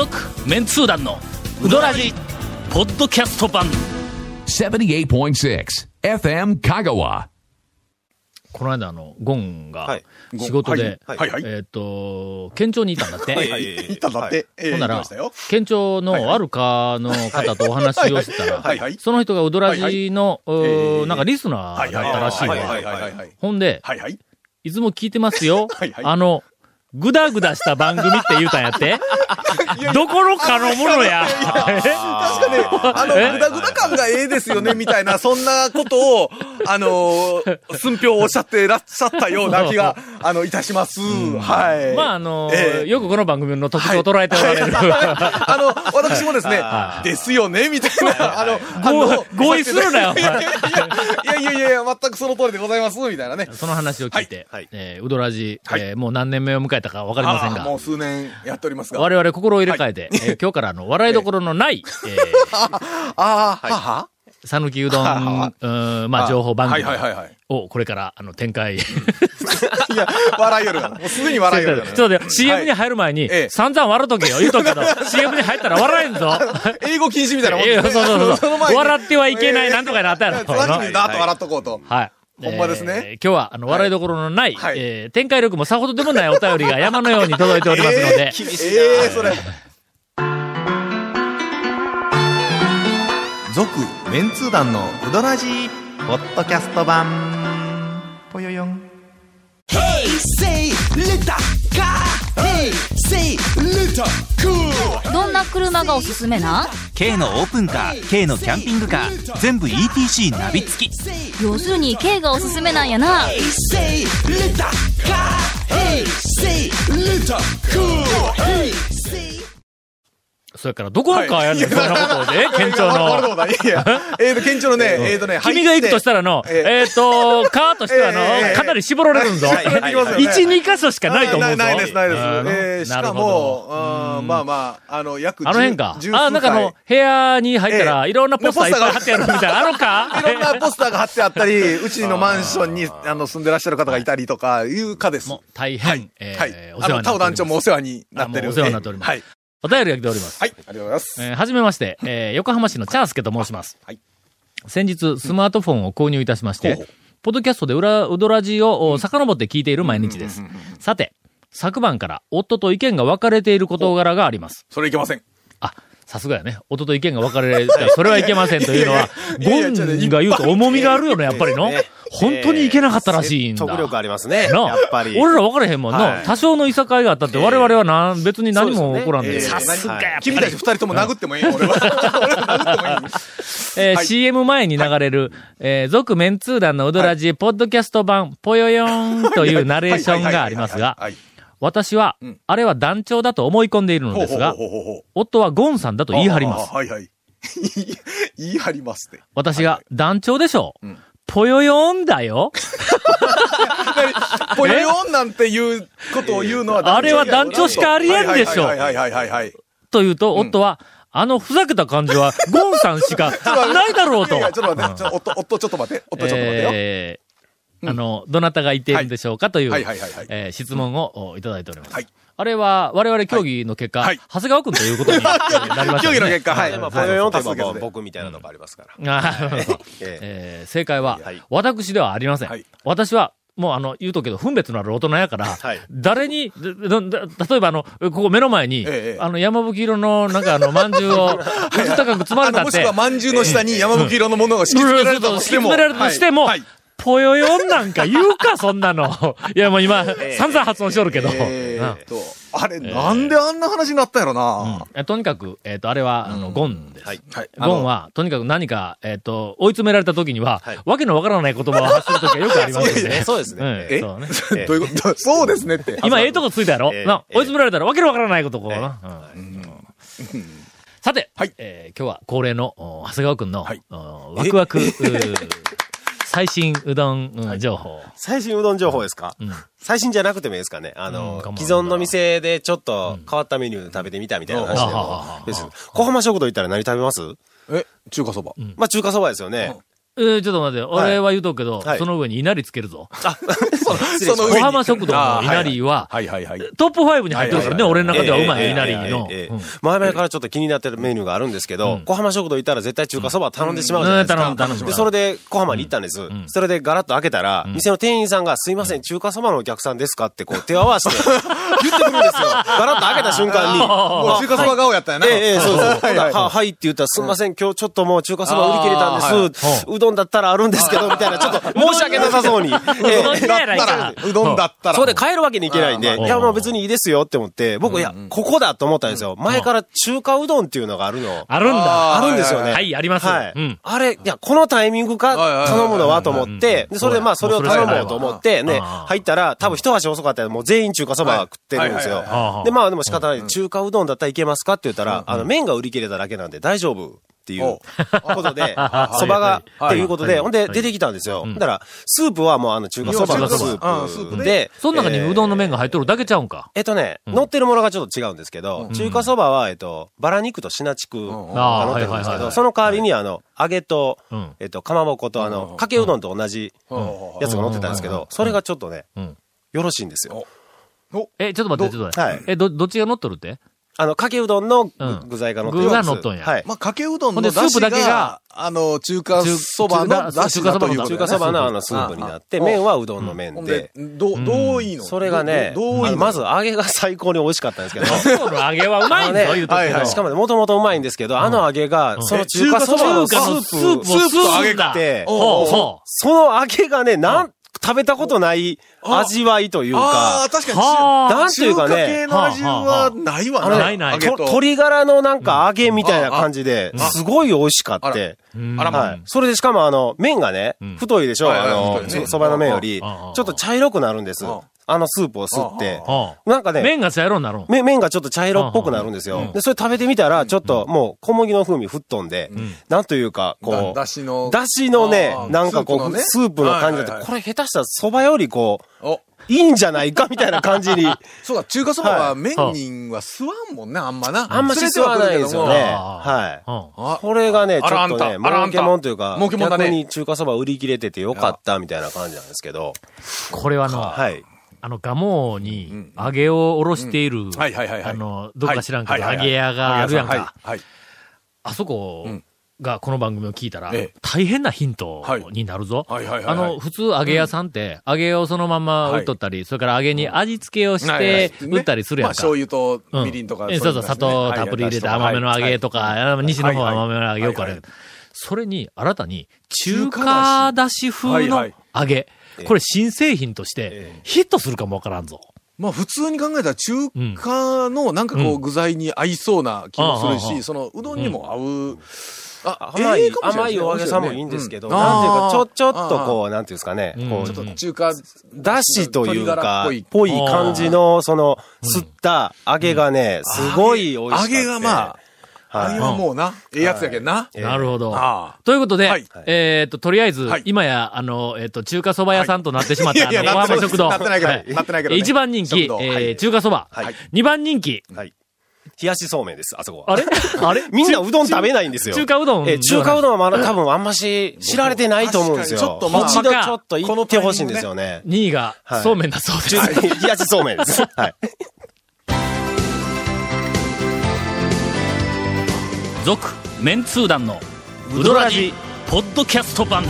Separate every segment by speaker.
Speaker 1: 続メンツー団のウドラジポッドキャスト版。
Speaker 2: 78.6 FM Kagawa.
Speaker 1: この間あのゴンが
Speaker 3: はい。
Speaker 1: 仕事で、
Speaker 3: はい。はい。はい。
Speaker 1: えっ、と県庁にいたんだって、
Speaker 3: はい。はい。行ったんだって。ええ
Speaker 1: ほんなら
Speaker 3: 行きましたよ、
Speaker 1: 県庁のあるかの方とお話をしてたら、
Speaker 3: はい。はい。
Speaker 1: その人がウドラジの、うー
Speaker 3: ええ
Speaker 1: なんかリスナーだったらしいわ。
Speaker 3: はい。はい。はい。はい。はい。
Speaker 1: ほんで、
Speaker 3: はい。はい。
Speaker 1: いつも聞いてますよ。
Speaker 3: はい。はい。
Speaker 1: あの、ぐだぐだした番組って言うたんやって。どこのかのものや。
Speaker 3: 確かね、あの、
Speaker 1: え？
Speaker 3: ぐだぐだ感がええですよね、みたいな、そんなことを、あの、寸評おっしゃってらっしゃったような気が、あの、いたします。はい。
Speaker 1: まあ、あの、
Speaker 3: ええ
Speaker 1: よくこの番組の特徴を捉えておられる。
Speaker 3: あの、私もですね
Speaker 1: は、い
Speaker 3: ですよね、みたいな、あの、
Speaker 1: 合意するなよ
Speaker 3: いやいやいや全くその通りでございます、みたいなね。
Speaker 1: その話を聞いて、えーウドラジ、
Speaker 3: はい
Speaker 1: えーもう何年目を迎えたかわかりませんが
Speaker 3: も、う数年やっておりますが。
Speaker 1: 我々心を入れ替えて、えー今日からあの、笑いどころのない、え
Speaker 3: ああ、はは
Speaker 1: ー、さぬきうどん、うーんまあ、情報番組
Speaker 3: はいはいはいはい。
Speaker 1: をこれから、あの、展開。
Speaker 3: いや、笑いよる。もうすでに笑いよる。
Speaker 1: ちょっと待 CM に入る前に、
Speaker 3: ええ
Speaker 1: 散々笑うとけよ。言うとくけど、CM に入ったら笑えんぞ。
Speaker 3: 英語禁止みたいなもん
Speaker 1: ええそうそうそう笑ってはいけないなんとかになったやろ。
Speaker 3: 先にダーッと笑っとこうと。
Speaker 1: はい。
Speaker 3: ほんまですね
Speaker 1: えー今日は、あの、笑いどころのない、
Speaker 3: はい
Speaker 1: えー展開力もさほどでもないお便りが山のように届いておりますので、
Speaker 3: えええそれ。
Speaker 4: 続メンツー団のウドラジーポッドキャスト版ぽよよん
Speaker 5: Say little car. Hey, say little cool.
Speaker 6: どんな車がおすすめな？ん
Speaker 7: K のオープンカー K のキャンピングカー全部 ETC ナビ付き。
Speaker 6: 要するに K がおすすめなんやな
Speaker 1: それからどこのかやんねん、そんなことで、県庁の。
Speaker 3: えーと、県庁のね、えーとね、
Speaker 1: 君が行くとしたらの、
Speaker 3: え
Speaker 1: えっと、カーとしては
Speaker 3: ええ
Speaker 1: の、かなり絞られるんぞ。一、二箇所しかないと思うぞ。
Speaker 3: ないです、ないです。しかも、うんまあまあ、あの、約
Speaker 1: ど。あの辺か
Speaker 3: 十。
Speaker 1: あ、なんかあの、部屋に入ったら、
Speaker 3: ええ
Speaker 1: いろんなポスターいっぱい貼ってあるみたいな。あのか？
Speaker 3: いろんなポスターが貼ってあったり、うちのマンションにあの住んでらっしゃる方がいたりとかいうかです。
Speaker 1: 大変
Speaker 3: はい、。
Speaker 1: お世話になってお
Speaker 3: 団長もお世話になってる。
Speaker 1: お世話になっております
Speaker 3: はい。
Speaker 1: お便りが来ております。
Speaker 3: はい、ありがとうございます。
Speaker 1: えーはじめまして、えー横浜市のチャースケと申します。
Speaker 3: はい
Speaker 1: 先日、スマートフォンを購入いたしまして、
Speaker 3: ほうほう
Speaker 1: ポッドキャストで裏、ウドラジをお遡って聞いている毎日です。さて、昨晩から夫と意見が分かれている事柄があります。
Speaker 3: それいけません。
Speaker 1: あ、さすがやね。夫と意見が分かれて、それはいけませんというのは、ゴンが言うと重みがあるよね、やっぱりの。本当にいけなかったらしいんだ。
Speaker 3: 説得力ありますね。
Speaker 1: な
Speaker 3: やっぱり。
Speaker 1: 俺ら分かれへんもんの、
Speaker 3: はい
Speaker 1: 多少のいさかいがあったって、我々はな、別に何も起こらんで。
Speaker 3: えー
Speaker 1: さすがや
Speaker 3: 君たち二人とも殴ってもいいよ、俺は。
Speaker 1: え CM 前に流れる、えー続メンツー団のうどらじ、ポッドキャスト版、ぽよよーんというナレーションがありますが、
Speaker 3: はい。
Speaker 1: 私は
Speaker 3: うん、
Speaker 1: あれは団長だと思い込んでいるのですが夫はゴンさんだと言い張ります。
Speaker 3: あ。はいはい。言い張りますね。
Speaker 1: 私が、団長でしょ
Speaker 3: う。ん。
Speaker 1: ぽよよーんだよ。
Speaker 3: ぽよよんなんていうことを言うのは
Speaker 1: あれは団長しかありえんでしょ
Speaker 3: はいはいはいはいはいはい。
Speaker 1: と言うと、夫は、あのふざけた感じは、ゴンさんしか ないだろうと。
Speaker 3: いやいやちょっと待って、ちょ夫、夫ちょっと待って、夫ちょっと待ってよ。
Speaker 1: えーあの、どなたがいているんでしょうかという、
Speaker 3: はい。はいはいはい
Speaker 1: えー質問をおいただいております。
Speaker 3: はい。
Speaker 1: あれは、我々協議 の結果、
Speaker 3: はい。はい
Speaker 1: 長谷川君ということにえーなりましたね。
Speaker 3: 協議の結果、はい。
Speaker 8: まあ、僕みたいなのがありますから。え
Speaker 1: え。ー正解は、
Speaker 8: はい。
Speaker 1: 私ではありません。
Speaker 3: はい。
Speaker 1: 私は、もうあの、言うとくけど、分別のある大人やから、
Speaker 8: はい。
Speaker 1: 誰に、例えばあの、ここ目の前に、
Speaker 3: ええ
Speaker 1: あの、山吹色の、なんかあの、饅頭を、うず高く積まれたって。
Speaker 3: もしくは、、饅頭の下に山吹色のものが敷き詰められたとしても。
Speaker 1: ぽよよんなんか言うか、そんなの。いや、もう今、散々発音しとるけど。
Speaker 3: えと、あれ、
Speaker 1: ー
Speaker 3: なんであんな話になったんやろ
Speaker 1: うん。
Speaker 3: な
Speaker 1: えとにかく、えっ、と、あれは、あの、ゴンです。
Speaker 8: はい。
Speaker 3: はい。
Speaker 1: ゴンは、とにかく何か、えっ、と、追い詰められた時には、
Speaker 8: はい。
Speaker 1: わけのわからない言葉を発する時はよくありますよね。
Speaker 8: そうですね。
Speaker 1: う
Speaker 3: どういうこと？そうですねって。
Speaker 1: 今、ええとこついたやろ、
Speaker 8: ええ。
Speaker 1: な、
Speaker 8: ええ
Speaker 1: 追い詰められたらわけのわからないことこうな。うん。さて、
Speaker 3: はい。
Speaker 1: えー今日は恒例の、お長谷川くんの、ワクワク、最新うどん、うん情報。
Speaker 8: 最新うどん情報ですか？
Speaker 1: うん。
Speaker 8: 最新じゃなくてもいいですかね。あ
Speaker 1: うん
Speaker 8: の
Speaker 1: かも、
Speaker 8: 既存の店でちょっと変わったメニュー食べてみたみたいな話で
Speaker 1: うん。
Speaker 8: も。小浜食堂行ったら何食べます？
Speaker 3: え、中華そば。
Speaker 8: まあ中華そばですよね。
Speaker 1: えーちょっと待って、俺は言うとくけど、
Speaker 8: はい。
Speaker 1: その上に稲荷つけるぞ。
Speaker 8: そ
Speaker 3: の
Speaker 1: 小浜食堂の稲荷は、
Speaker 3: はいはいはい。
Speaker 1: トップ5に入ってるからね、俺の中ではうまい稲荷の。
Speaker 8: 前々からちょっと気になってるメニューがあるんですけど、
Speaker 1: うん。
Speaker 8: 小浜食堂行ったら絶対中華そば頼んでしまうじゃないですか。
Speaker 1: うん。うん頼む頼む
Speaker 8: で、それで小浜に行ったんです。それでガラッと開けたら、店の店員さんが、すいません、中華そばのお客さんですかってこう手を合わせて 言ってくるんですよ。ガラッと開けた瞬間に。
Speaker 3: もう中華そば顔やったんやな。
Speaker 8: ええ、ええ、そうそう。
Speaker 3: はい
Speaker 8: って言ったら、すみません、今日ちょっともう中華そば売り切れたんです。うどんだったらあるんですけど、みたいな、ちょっと 申し訳なさそうに。え え
Speaker 1: うどん嫌いやないか。
Speaker 3: うどんだったら。
Speaker 8: それで帰るわけにいけないんで、
Speaker 1: うん
Speaker 8: いや、もう別にいいですよって思って、僕、いや、ここだと思ったんですよ。前から中華うどんっていうのがあるの。
Speaker 1: あるんだ。
Speaker 8: あるんですよね。
Speaker 1: はい、あります。
Speaker 8: はい。
Speaker 1: うん。
Speaker 8: あれ、いや、このタイミングか頼むのはと思って、で、それでまあ、それを頼もうと思って、ね、入ったら、多分一足遅かったらもう全員中華そば食ってるんですよ。で、まあでも仕方ない。中華うどんだったらいけますかって言ったら、あの、麺が売り切れただけなんで大丈夫っていうことで、そばが、っていうことで、ほんで出てきたんですよ。だから、スープはもうあの中華そばのス
Speaker 3: ープ。
Speaker 8: で、
Speaker 1: その中に
Speaker 8: えー
Speaker 1: うどんの麺が入っとるだけちゃうんか？
Speaker 8: えっとね、乗ってるものがちょっと違うんですけど、中華そばは、えっと、バラ肉とシナチクが乗ってるんですけど、その代わりに、あの、揚げと
Speaker 1: うん、
Speaker 8: えっと、かまぼこと、あの、かけうどんと同じやつが乗ってたんですけど、それがちょっとね
Speaker 1: うん、
Speaker 8: よろしいんですよ。
Speaker 1: え、ちょっと待って、ちょっと待って。
Speaker 8: はい。
Speaker 1: え、ど、どっちが乗っとるって？
Speaker 8: あの、かけうどんの具材が乗ってる
Speaker 1: 具が乗っとんや。
Speaker 8: はい。
Speaker 3: まあ、かけうどんの出汁
Speaker 1: スープだけが
Speaker 3: が、あの、中華そばの出汁だということ
Speaker 8: 中華そばのあのスープになって、
Speaker 3: うん
Speaker 8: 麺はうどんの麺で。
Speaker 3: で、、どう、どういいの？
Speaker 8: それがね、
Speaker 3: どどういい
Speaker 8: まず揚げが最高に美味しかったんですけど、
Speaker 1: そうの揚げはうまいんだよ、
Speaker 8: あのね。
Speaker 3: はいはい。
Speaker 8: しかもね、もともとうまいんですけど、あの揚げが、その中華そばのスープ、
Speaker 1: を
Speaker 8: スープと揚げ
Speaker 1: だ
Speaker 8: て、その揚げがね、なん、食べたことない味わいという
Speaker 3: あ
Speaker 8: か。
Speaker 3: あ、、確かに。
Speaker 1: はあ。
Speaker 8: なんていうかね。
Speaker 3: 中華系の味はないわ
Speaker 8: ね
Speaker 1: ないない
Speaker 8: 鶏ガラのなんか揚げみたいな感じで、すごい美味しかって。
Speaker 1: うん。
Speaker 3: あらま
Speaker 8: はい。それでしかもあの、麺がね
Speaker 1: ん、
Speaker 8: 太いでしょ？あのそばの麺より、ち
Speaker 1: うん。
Speaker 8: ょっと茶色くなるんです。
Speaker 3: うん。
Speaker 8: あのスープを吸って。
Speaker 1: は
Speaker 8: なんかね、
Speaker 1: 麺が茶色になるん。
Speaker 8: め麺がちょっと茶色っぽくなるんですよ。で、それ食べてみたら、ちょっともう小麦の風味吹っ飛んで、なんというか、こう、
Speaker 3: だしの。
Speaker 8: だしのねなんかこう、
Speaker 3: スープの
Speaker 8: 感じで
Speaker 3: はいはいはい
Speaker 8: これ下手したら蕎麦よりこう、
Speaker 3: お、
Speaker 8: いいんじゃないかみたいな感じに。
Speaker 3: そうだ、中華そば
Speaker 8: は
Speaker 3: はい麺には吸わんもんね、あんまな。
Speaker 8: あんまし吸わないですよね。はい。これがね、ちょっとね、儲けもんというか、逆に中華そば売り切れててよかったみたいな感じなんですけど、
Speaker 1: これはあの、
Speaker 8: はい。
Speaker 1: あの、ガモに揚げをおろしている、あの、どっか知らんけど、揚げ屋があるやん
Speaker 3: はい
Speaker 1: か。
Speaker 3: はい。
Speaker 1: あそこ
Speaker 3: うん。
Speaker 1: がこの番組を聞いたら
Speaker 3: ええ、
Speaker 1: 大変なヒントになるぞ。あの、普通揚げ屋さんって、揚げをそのまま売っとったり、それから揚げに味付けをして売ったりするやんか。
Speaker 3: まあ醤油と
Speaker 1: うん。
Speaker 3: みりんとか。
Speaker 1: えそうそう、砂糖たっぷり入れて甘めの揚げとか、あ西の方は甘めの揚げよくあ
Speaker 3: はい
Speaker 1: る。それに、新たに、中華だし。風の揚げ。これ新製品として、ヒットするかもわからんぞ。
Speaker 3: まあ普通に考えたら中華のなんかこ
Speaker 1: う
Speaker 3: う具材に合いそうな気もするし、そのうどんにも合う。あ
Speaker 8: 甘い、甘いお揚げさんもいいんですけど、なん。
Speaker 3: うん
Speaker 8: ていうか、ちょ、ちょっとこう、なんていうんですかね、こう、
Speaker 1: うん
Speaker 3: ちょっと中華、
Speaker 8: だしというか
Speaker 3: っぽい、
Speaker 8: 感じの、その、吸った揚げがね、すごい美味しかった。
Speaker 3: 揚げがまあ、
Speaker 8: はい
Speaker 3: 揚げはもうな、ええやつやけんな。
Speaker 8: ええ
Speaker 1: なるほど。
Speaker 3: あ
Speaker 1: ということで、
Speaker 3: はい
Speaker 1: えっ、と、とりあえず、
Speaker 3: はい
Speaker 1: 今や、あの、えっ、と、中華そば屋さんとなってしまった、あの、食堂。
Speaker 3: なってないけど
Speaker 1: はい
Speaker 3: なってないけどね
Speaker 1: 一番人気、え中華そば。
Speaker 8: はい
Speaker 1: 二番人気。
Speaker 8: はい。冷やしそうめんです、あそこは。
Speaker 1: あれ？あれ？
Speaker 8: みんなうどん食べないんですよ。
Speaker 1: 中華うどん
Speaker 8: え、中華うどんはまだ多分あんまし知られてないと思うんですよ。
Speaker 3: ちょっとまあ
Speaker 8: 一度ちょっと行ってほしいんですよね。
Speaker 1: 2位が
Speaker 8: はい
Speaker 1: そうめんだそうです。
Speaker 8: 中冷やしそうめんです。はい。
Speaker 1: 続、メンツー団の、ウドラジ、ポッドキャスト版。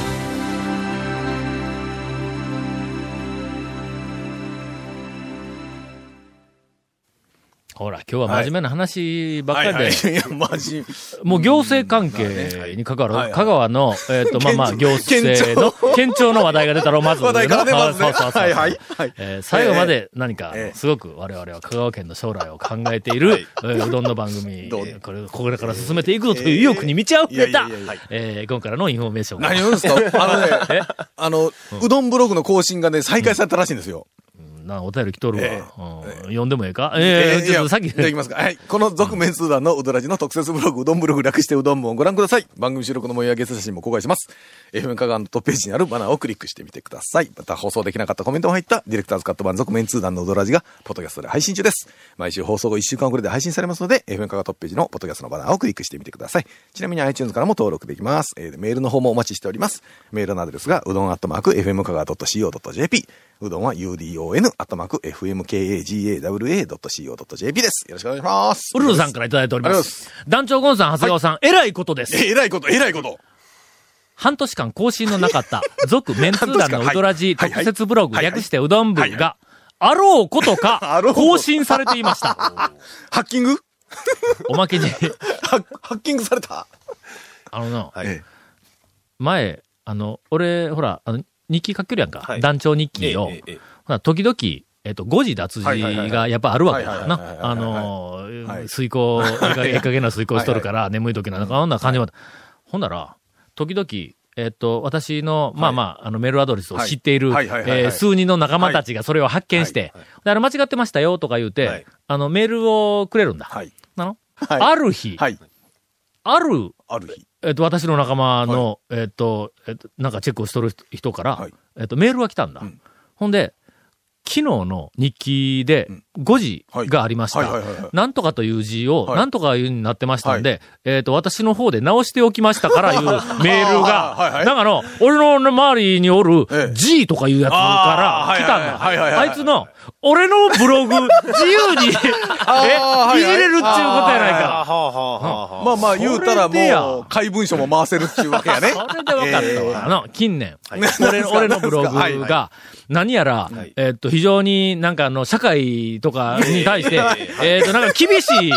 Speaker 1: ほら、今日は真面目な話ばっかりで、
Speaker 3: はいはい。いや、マジ。
Speaker 1: もう行政関係に関わる、
Speaker 3: はいはい。
Speaker 1: 香川の、えっ、と、まあまあ、行政の、県庁。の話題が出たら、まず。
Speaker 3: 話題からねまずね。
Speaker 1: そうそうそう
Speaker 3: はいはい。はい
Speaker 1: えー最後まで何か、
Speaker 3: ええ
Speaker 1: すごく我々は香川県の将来を考えている、えーうどんの番組、これ、これから進めていくぞという意欲に満ち溢れたえー今回のインフォメーションを
Speaker 3: 何を言うんですか？あのね、あの、うどんブログの更新がね、再開されたらしいんですよ。
Speaker 1: な、お便り来とるわ。
Speaker 3: え
Speaker 1: うん読んでもええか？ええちょっとさっき、
Speaker 3: いただきますか。はい。この続面通談のうどらじの特設ブログ、うどんブログ略してうどん部をご覧ください。番組収録の模様やゲスト写真も公開します。FM 香川のトップページにあるバナーをクリックしてみてください。また放送できなかったコメントも入ったディレクターズカット版続面通談のうどらじが、ポッドキャストで配信中です。毎週放送後1週間遅れで配信されますので、FM 香川トップページのポッドキャストのバナーをクリックしてみてください。ちなみに iTunes からも登録できます。えーメールの方もお待ちしております。メールのアドレスが、うどんアットマーク、FM 香川 .co.jp。うどんは udon アットマーク、fmkagawa.co.jp です。よろしくお願いします。
Speaker 1: ウルルさんからいただいておりま
Speaker 3: ありがとうご
Speaker 1: す。団長ゴンさん、長谷川さん、えらいことです。
Speaker 3: え、えらいこと、えらいこと。
Speaker 1: 半年間更新のなかった、続メンツー団のうどらじ
Speaker 3: はい
Speaker 1: 特設ブログ、
Speaker 3: はいはい
Speaker 1: 略してうどん部
Speaker 3: はい
Speaker 1: が、あろうことか 更新されていました。
Speaker 3: ハッキング？
Speaker 1: おまけに、
Speaker 3: ハハッキングされた？
Speaker 1: あのな、
Speaker 8: はい
Speaker 3: え
Speaker 1: 前、あの、俺、ほら、あの、日記書けるやんか。
Speaker 8: はい
Speaker 1: 団長日記を。
Speaker 8: えええ
Speaker 1: 時々、えっと、誤字脱字がやっぱあるわけだなあのー、
Speaker 3: はい
Speaker 1: 遂行、ええ加減な遂行しとるから、眠い時なんか、こんな感じまで。ほんなら、時々、えっと、私の、まあまあ、あの、メールアドレスを知っている、えー数人の仲間たちがそれを発見して、であれ間違ってましたよとか言うて、
Speaker 8: はい
Speaker 1: あの、メールをくれるんだ。
Speaker 3: はい。
Speaker 1: なの、
Speaker 3: はい
Speaker 1: ある日、
Speaker 3: はい。
Speaker 1: ある
Speaker 3: ある日。
Speaker 1: えっと、私の仲間の、えっと、えっと、なんかチェックをしとる人から、
Speaker 3: はい。
Speaker 1: えっと、メールが来たんだ。
Speaker 3: ん。
Speaker 1: ほんで、昨日の日記で5時がありました。なんとかという字を、
Speaker 3: はい。
Speaker 1: なんとかいうになってましたんで、えっと、私の方で直しておきましたからいう メールが、
Speaker 3: はいはい。
Speaker 1: なんかの、俺の周りにおる
Speaker 3: ええ。
Speaker 1: G とかいうやつから来たんだ。あいつの、俺のブログ、自由に、え、いじれるっちゅうことやないか。
Speaker 3: まあまあ言うたらもう、怪文書も回せるっていうわけやね。
Speaker 1: それで分かったわ。あの、近年、
Speaker 3: い。
Speaker 1: 俺の、ブログが、何やら
Speaker 8: はい、
Speaker 1: えっと、非常になんかあの、社会とかに対して、えっと、なんか厳しい意見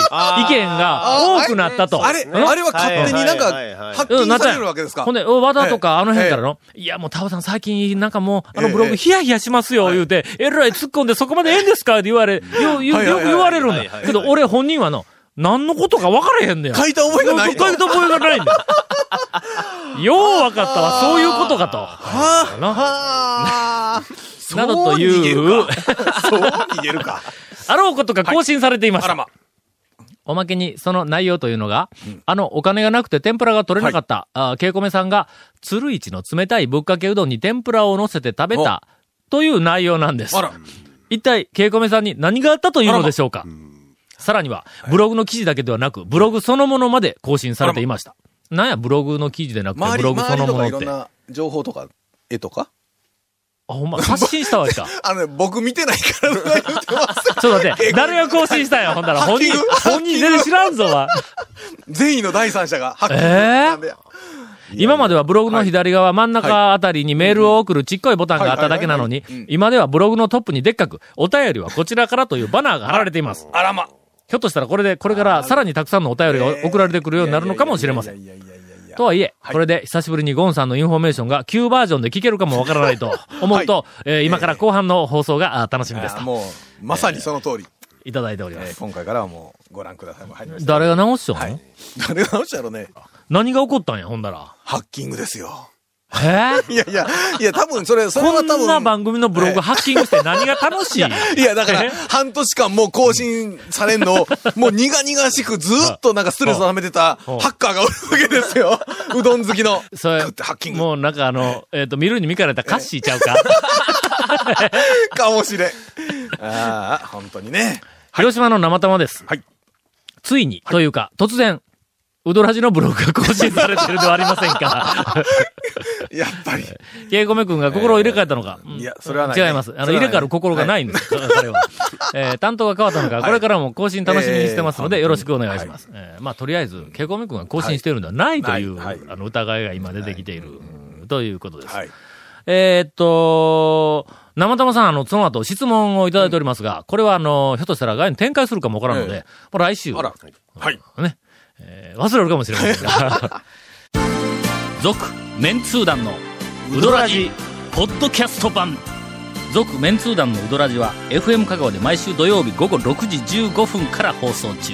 Speaker 1: が多くなったと。
Speaker 3: あれ、
Speaker 1: うん。
Speaker 3: あれは勝手になんか、
Speaker 8: はいはいはいはい。
Speaker 3: ハッキングされるわけですか？
Speaker 1: ほんで、お和田とかあの辺からの、いやもうタオさん最近なんかもう、あのブログヒヤヒヤしますよ、言うて、えらい突っ込んでそこまでええんですか？って言われ、よ、よ、よく言われるんだ。けど俺本人はの、何のことか分からへんねん。
Speaker 3: 書いた覚えがないと
Speaker 1: 書いた覚えがないんだ。よう分かったわ、そういうことかと。な。
Speaker 3: はあ。
Speaker 1: などという、
Speaker 3: そう逃げるか。
Speaker 1: あろうことが更新されていました。
Speaker 3: あらま。
Speaker 1: おまけに、その内容というのが、あの、お金がなくて天ぷらが取れなかった、あケイコメさんが、鶴市の冷たいぶっかけうどんに天ぷらを乗せて食べた、という内容なんです。一体、ケイコメさんに何があったというのでしょうか？さらには、ブログの記事だけではなく、ブログそのものまで更新されていました。なんや、ブログの記事でなくて、ブログそのものって。
Speaker 3: いろんな情報とか、絵とか？
Speaker 1: ほんま、発信したわけか。
Speaker 3: あのね、僕見てないからとか言ってます。
Speaker 1: ちょっと待って、誰が更新したんや、ほんだら。本人本人全然知らんぞ、わ。
Speaker 3: 善意の第三者が
Speaker 1: えー？今まではブログの左側、真ん中あたりにメールを送るちっこいボタンがあっただけなのに今ではブログのトップにでっかく、お便りはこちらからというバナーが貼られています。
Speaker 3: あらま。
Speaker 1: ひょっとしたらこれで、これからさらにたくさんのお便りが送られてくるようになるのかもしれません。とはいえ、
Speaker 3: はい
Speaker 1: これで久しぶりにゴンさんのインフォメーションが旧バージョンで聞けるかもわからないと思うと、えー今から後半の放送があ楽しみです
Speaker 3: もう、まさにその通り。
Speaker 1: いただいておりま
Speaker 3: えー
Speaker 1: す。
Speaker 3: 今回からはもう、ご覧ください。もう入りました。
Speaker 1: 誰が直しちゃうの、
Speaker 3: はい。誰が直したやろね。
Speaker 1: 何が起こったんや、ほんだら。
Speaker 3: ハッキングですよ。
Speaker 1: え？ー
Speaker 3: いやいや、いや、多分それ、それは
Speaker 1: こ
Speaker 3: 多分。
Speaker 1: んな番組のブログハッキングして何が楽しい？
Speaker 3: いや、だから
Speaker 1: え、
Speaker 3: 半年間もう更新されんのを、もう苦々しくずっとなんかストレスを溜めてたハ
Speaker 1: うん
Speaker 3: ッカーがおるわけですよ。うどん好きの。
Speaker 1: それ
Speaker 3: グッてハッキング。
Speaker 1: もうなんかあの、えっ、と、見るに見かれたカッシーちゃうか？
Speaker 3: かもしれん。ああ、本当にね。
Speaker 1: 広島の生玉です。
Speaker 3: はい
Speaker 1: ついに、というか、突然、うどらじのブログが更新されてるではありませんか？
Speaker 3: やっぱり。
Speaker 1: ケイコメ君が心を入れ替えたのか？うん
Speaker 3: いやそれはないね
Speaker 1: 違います。あの、入れ替わる心がないんです。彼は。えー担当が変わったのか、これからも更新楽しみにしてますので、
Speaker 3: えー
Speaker 1: よろしくお願いします。えーまあ、とりあえず、ケイコメ君が更新しているのではないという、
Speaker 3: はいはい
Speaker 1: あの、疑いが今出てきている、ということです。
Speaker 3: はい。
Speaker 1: えーっと、生玉さん、あの、その後質問をいただいておりますが、これはあの、ひょっとしたら外に展開するかもわからんので、
Speaker 3: え
Speaker 1: もう来週、
Speaker 3: あら。はい。
Speaker 1: ね、えー忘れるかもしれませんが。続、メンツー団のウドラジ、ポッドキャスト版。続、メンツー団のウドラジは、FM 香川で毎週土曜日午後6時15分から放送中。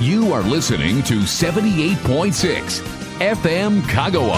Speaker 2: You are listening to 78.6 FM Kagawa.